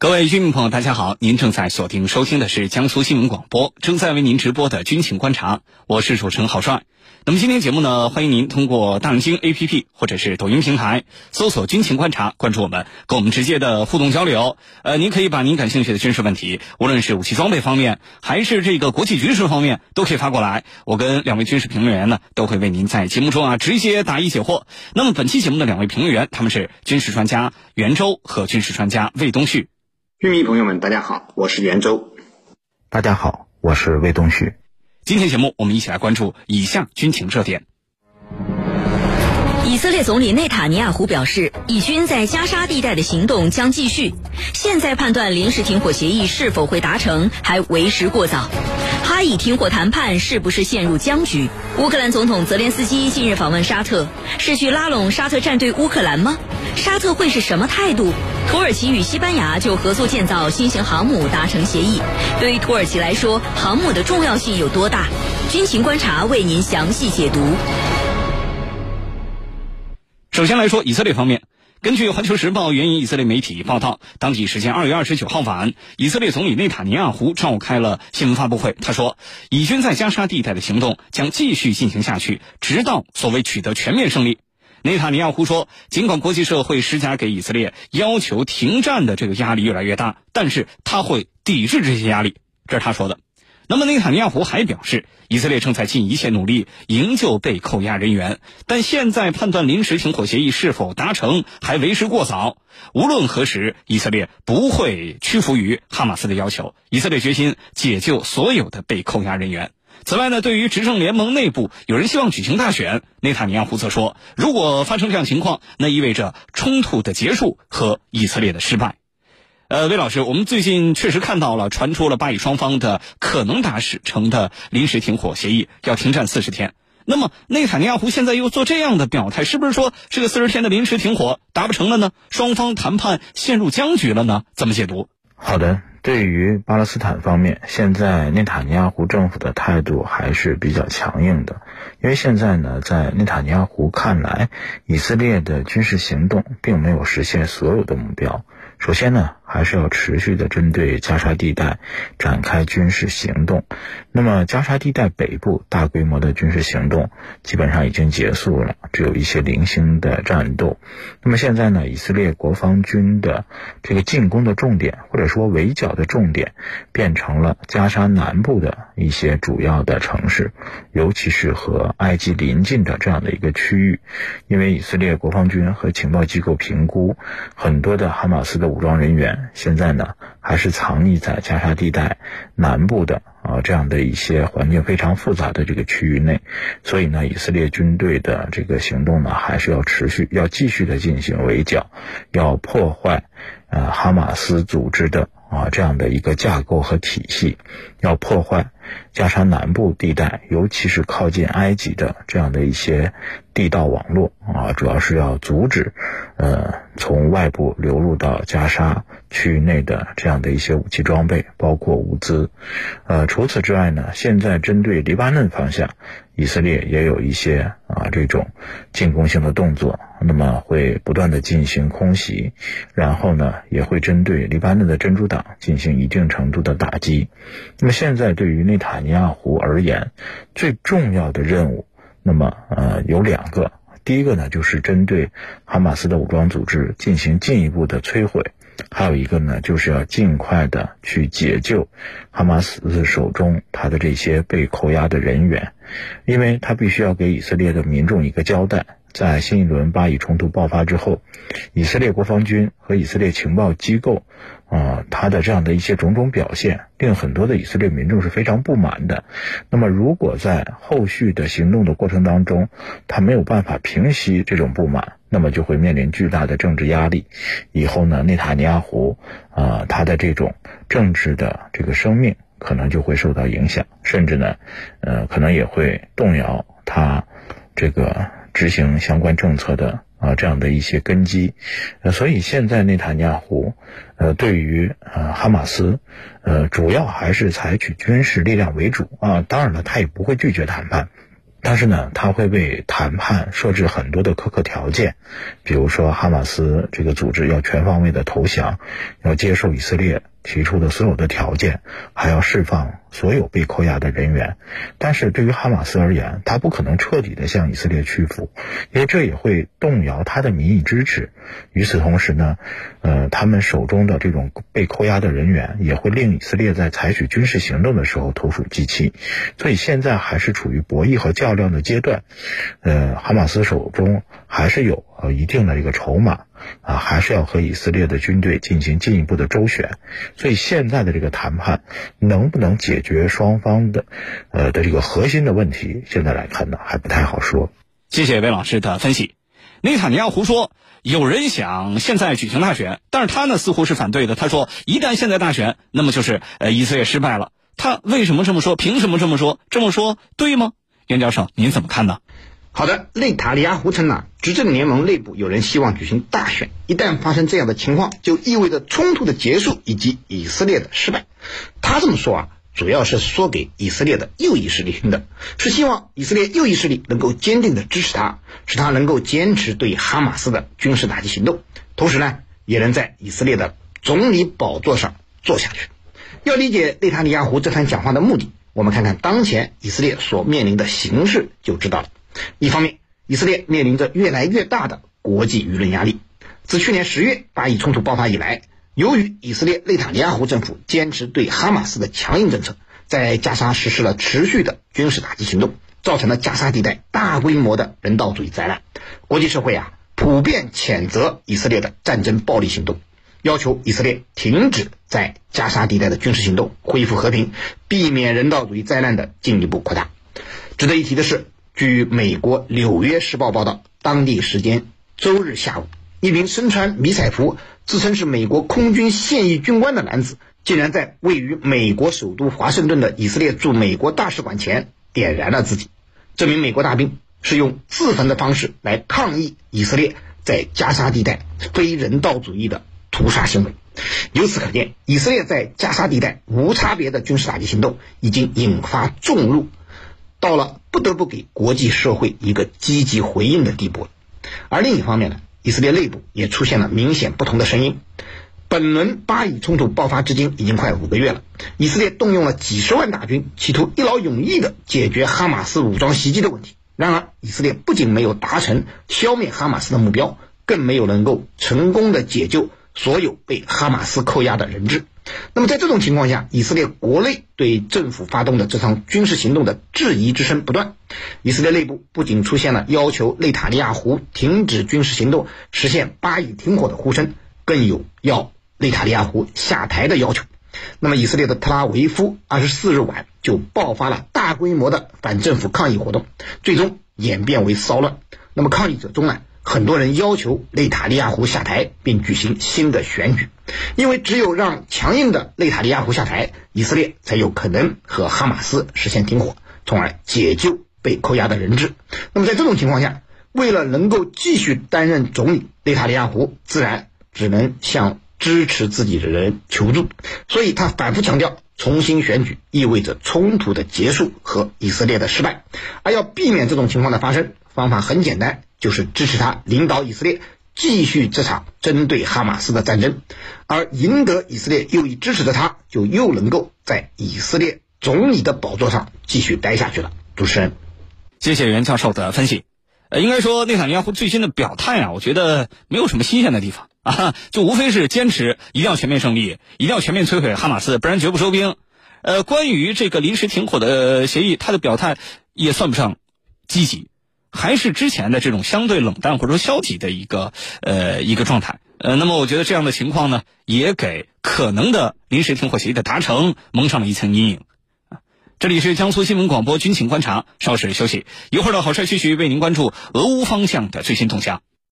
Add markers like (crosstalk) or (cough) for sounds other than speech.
各位军民朋友，大家好！您正在锁定收听的是江苏新闻广播，正在为您直播的军情观察，我是主持人郝帅。那么今天节目呢，欢迎您通过大京 APP 或者是抖音平台搜索“军情观察”，关注我们，跟我们直接的互动交流。呃，您可以把您感兴趣的军事问题，无论是武器装备方面，还是这个国际局势方面，都可以发过来。我跟两位军事评论员呢，都会为您在节目中啊直接答疑解惑。那么本期节目的两位评论员，他们是军事专家袁周和军事专家魏东旭。军迷朋友们，大家好，我是袁周。大家好，我是魏东旭。今天节目，我们一起来关注以下军情热点。以色列总理内塔尼亚胡表示，以军在加沙地带的行动将继续。现在判断临时停火协议是否会达成，还为时过早。哈以停火谈判是不是陷入僵局？乌克兰总统泽连斯基近日访问沙特，是去拉拢沙特站队乌克兰吗？沙特会是什么态度？土耳其与西班牙就合作建造新型航母达成协议，对于土耳其来说，航母的重要性有多大？军情观察为您详细解读。首先来说，以色列方面，根据《环球时报》援引以色列媒体报道，当地时间二月二十九号晚，以色列总理内塔尼亚胡召开了新闻发布会。他说，以军在加沙地带的行动将继续进行下去，直到所谓取得全面胜利。内塔尼亚胡说，尽管国际社会施加给以色列要求停战的这个压力越来越大，但是他会抵制这些压力，这是他说的。那么内塔尼亚胡还表示，以色列正在尽一切努力营救被扣押人员，但现在判断临时停火协议是否达成还为时过早。无论何时，以色列不会屈服于哈马斯的要求，以色列决心解救所有的被扣押人员。此外呢，对于执政联盟内部有人希望举行大选，内塔尼亚胡则说，如果发生这样情况，那意味着冲突的结束和以色列的失败。呃，魏老师，我们最近确实看到了传出了巴以双方的可能达成的临时停火协议，要停战四十天。那么内塔尼亚胡现在又做这样的表态，是不是说这个四十天的临时停火达不成了呢？双方谈判陷入僵局了呢？怎么解读？好的。对于巴勒斯坦方面，现在内塔尼亚胡政府的态度还是比较强硬的，因为现在呢，在内塔尼亚胡看来，以色列的军事行动并没有实现所有的目标。首先呢，还是要持续的针对加沙地带展开军事行动。那么，加沙地带北部大规模的军事行动基本上已经结束了，只有一些零星的战斗。那么现在呢，以色列国防军的这个进攻的重点，或者说围剿的重点，变成了加沙南部的一些主要的城市，尤其是和埃及邻近的这样的一个区域。因为以色列国防军和情报机构评估，很多的哈马斯的。武装人员现在呢，还是藏匿在加沙地带南部的啊这样的一些环境非常复杂的这个区域内，所以呢，以色列军队的这个行动呢，还是要持续，要继续的进行围剿，要破坏呃哈马斯组织的啊这样的一个架构和体系，要破坏加沙南部地带，尤其是靠近埃及的这样的一些地道网络啊，主要是要阻止呃。从外部流入到加沙区域内的这样的一些武器装备，包括物资，呃，除此之外呢，现在针对黎巴嫩方向，以色列也有一些啊这种进攻性的动作，那么会不断的进行空袭，然后呢，也会针对黎巴嫩的真主党进行一定程度的打击。那么现在对于内塔尼亚胡而言，最重要的任务，那么呃有两个。第一个呢，就是针对哈马斯的武装组织进行进一步的摧毁；还有一个呢，就是要尽快的去解救哈马斯手中他的这些被扣押的人员，因为他必须要给以色列的民众一个交代。在新一轮巴以冲突爆发之后，以色列国防军和以色列情报机构。啊，他的这样的一些种种表现，令很多的以色列民众是非常不满的。那么，如果在后续的行动的过程当中，他没有办法平息这种不满，那么就会面临巨大的政治压力。以后呢，内塔尼亚胡啊，他的这种政治的这个生命可能就会受到影响，甚至呢，呃，可能也会动摇他这个执行相关政策的。啊，这样的一些根基，呃，所以现在内塔尼亚胡，呃，对于呃哈马斯，呃，主要还是采取军事力量为主啊。当然了，他也不会拒绝谈判，但是呢，他会为谈判设置很多的苛刻条件，比如说哈马斯这个组织要全方位的投降，要接受以色列提出的所有的条件，还要释放所有被扣押的人员。但是对于哈马斯而言，他不可能彻底的向以色列屈服，因为这也会动摇他的民意支持。与此同时呢，呃，他们手中的这种被扣押的人员也会令以色列在采取军事行动的时候投鼠忌器。所以现在还是处于博弈和较量的阶段，呃，哈马斯手中还是有呃一定的一个筹码啊，还是要和以色列的军队进行进一步的周旋。所以现在的这个谈判能不能解决双方的呃的这个核心的问题，现在来看呢还不太好说。谢谢魏老师的分析。内塔尼亚胡说，有人想现在举行大选，但是他呢似乎是反对的。他说，一旦现在大选，那么就是呃以色列失败了。他为什么这么说？凭什么这么说？这么说对吗？袁教授，您怎么看呢？好的，内塔尼亚胡称呢，执政联盟内部有人希望举行大选，一旦发生这样的情况，就意味着冲突的结束以及以色列的失败。他这么说啊，主要是说给以色列的右翼势力听的，是希望以色列右翼势力能够坚定的支持他，使他能够坚持对哈马斯的军事打击行动，同时呢，也能在以色列的总理宝座上坐下去。要理解内塔尼亚胡这番讲话的目的，我们看看当前以色列所面临的形势就知道了。一方面，以色列面临着越来越大的国际舆论压力。自去年十月巴以冲突爆发以来，由于以色列内塔尼亚胡政府坚持对哈马斯的强硬政策，在加沙实施了持续的军事打击行动，造成了加沙地带大规模的人道主义灾难。国际社会啊，普遍谴责以色列的战争暴力行动。要求以色列停止在加沙地带的军事行动，恢复和平，避免人道主义灾难的进一步扩大。值得一提的是，据美国《纽约时报》报道，当地时间周日下午，一名身穿迷彩服、自称是美国空军现役军官的男子，竟然在位于美国首都华盛顿的以色列驻美国大使馆前点燃了自己。这名美国大兵是用自焚的方式来抗议以色列在加沙地带非人道主义的。屠杀行为，由此可见，以色列在加沙地带无差别的军事打击行动已经引发众怒，到了不得不给国际社会一个积极回应的地步。而另一方面呢，以色列内部也出现了明显不同的声音。本轮巴以冲突爆发至今已经快五个月了，以色列动用了几十万大军，企图一劳永逸地解决哈马斯武装袭击的问题。然而，以色列不仅没有达成消灭哈马斯的目标，更没有能够成功的解救。所有被哈马斯扣押的人质。那么在这种情况下，以色列国内对政府发动的这场军事行动的质疑之声不断。以色列内部不仅出现了要求内塔尼亚胡停止军事行动、实现巴以停火的呼声，更有要内塔尼亚胡下台的要求。那么，以色列的特拉维夫二十四日晚就爆发了大规模的反政府抗议活动，最终演变为骚乱。那么，抗议者中呢？很多人要求内塔尼亚胡下台，并举行新的选举，因为只有让强硬的内塔尼亚胡下台，以色列才有可能和哈马斯实现停火，从而解救被扣押的人质。那么在这种情况下，为了能够继续担任总理，内塔尼亚胡自然只能向支持自己的人求助，所以他反复强调，重新选举意味着冲突的结束和以色列的失败，而要避免这种情况的发生，方法很简单。就是支持他领导以色列继续这场针对哈马斯的战争，而赢得以色列右翼支持的他，就又能够在以色列总理的宝座上继续待下去了。主持人，谢谢袁教授的分析。呃，应该说内塔尼亚胡最新的表态啊，我觉得没有什么新鲜的地方 (laughs) 啊，就无非是坚持一定要全面胜利，一定要全面摧毁哈马斯，不然绝不收兵。呃，关于这个临时停火的协议，他的表态也算不上积极。还是之前的这种相对冷淡或者说消极的一个呃一个状态，呃，那么我觉得这样的情况呢，也给可能的临时停火协议的达成蒙上了一层阴影。这里是江苏新闻广播军情观察，稍事休息，一会儿的好帅继续为您关注俄乌方向的最新动向。